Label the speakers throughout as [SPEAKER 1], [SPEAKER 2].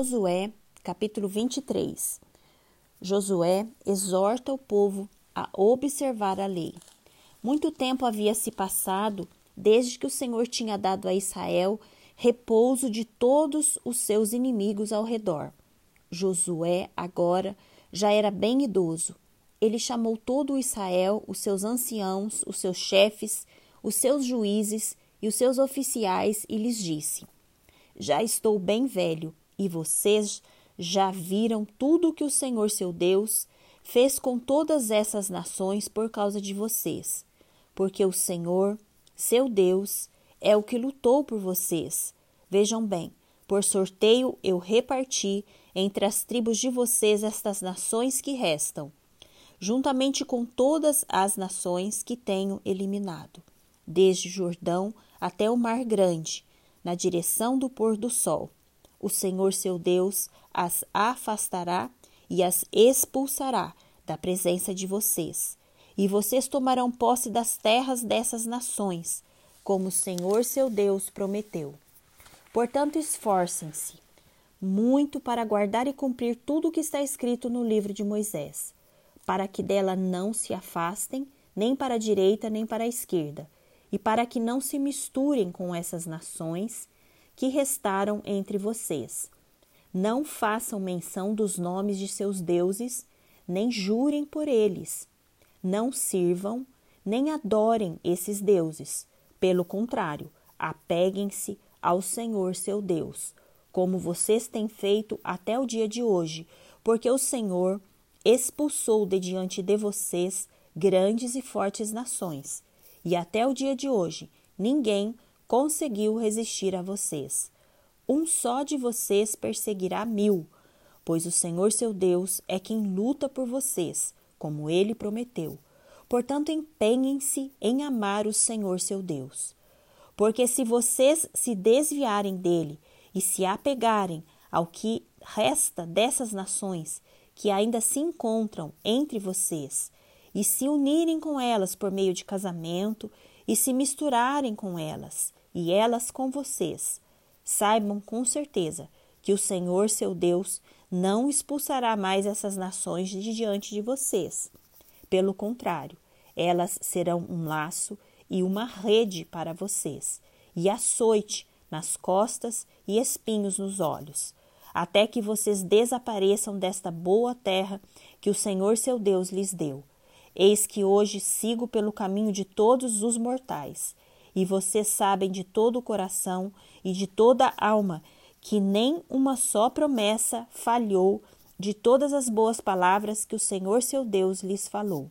[SPEAKER 1] Josué, capítulo 23. Josué exorta o povo a observar a lei. Muito tempo havia se passado desde que o Senhor tinha dado a Israel repouso de todos os seus inimigos ao redor. Josué, agora, já era bem idoso. Ele chamou todo o Israel, os seus anciãos, os seus chefes, os seus juízes e os seus oficiais e lhes disse: Já estou bem velho e vocês já viram tudo o que o Senhor seu Deus fez com todas essas nações por causa de vocês, porque o Senhor, seu Deus, é o que lutou por vocês. Vejam bem, por sorteio eu reparti entre as tribos de vocês estas nações que restam, juntamente com todas as nações que tenho eliminado, desde Jordão até o Mar Grande, na direção do pôr do sol o Senhor seu Deus as afastará e as expulsará da presença de vocês. E vocês tomarão posse das terras dessas nações, como o Senhor seu Deus prometeu. Portanto, esforcem-se muito para guardar e cumprir tudo o que está escrito no livro de Moisés, para que dela não se afastem, nem para a direita nem para a esquerda, e para que não se misturem com essas nações que restaram entre vocês. Não façam menção dos nomes de seus deuses, nem jurem por eles. Não sirvam, nem adorem esses deuses. Pelo contrário, apeguem-se ao Senhor seu Deus, como vocês têm feito até o dia de hoje, porque o Senhor expulsou de diante de vocês grandes e fortes nações, e até o dia de hoje ninguém conseguiu resistir a vocês. Um só de vocês perseguirá mil, pois o Senhor seu Deus é quem luta por vocês, como ele prometeu. Portanto, empenhem-se em amar o Senhor seu Deus. Porque se vocês se desviarem dele e se apegarem ao que resta dessas nações que ainda se encontram entre vocês, e se unirem com elas por meio de casamento, e se misturarem com elas, e elas com vocês. Saibam com certeza que o Senhor seu Deus não expulsará mais essas nações de diante de vocês. Pelo contrário, elas serão um laço e uma rede para vocês, e açoite nas costas e espinhos nos olhos, até que vocês desapareçam desta boa terra que o Senhor seu Deus lhes deu. Eis que hoje sigo pelo caminho de todos os mortais e vocês sabem de todo o coração e de toda a alma que nem uma só promessa falhou de todas as boas palavras que o Senhor seu Deus lhes falou.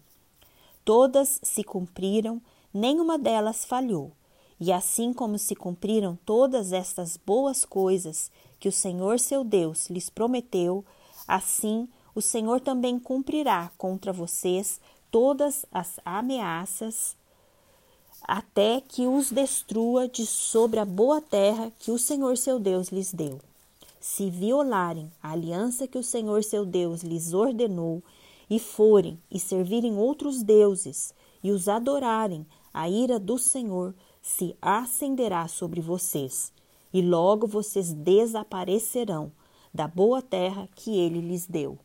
[SPEAKER 1] Todas se cumpriram, nenhuma delas falhou. E assim como se cumpriram todas estas boas coisas que o Senhor seu Deus lhes prometeu, assim o Senhor também cumprirá contra vocês todas as ameaças até que os destrua de sobre a boa terra que o Senhor seu Deus lhes deu. Se violarem a aliança que o Senhor seu Deus lhes ordenou, e forem e servirem outros deuses, e os adorarem, a ira do Senhor se acenderá sobre vocês, e logo vocês desaparecerão da boa terra que ele lhes deu.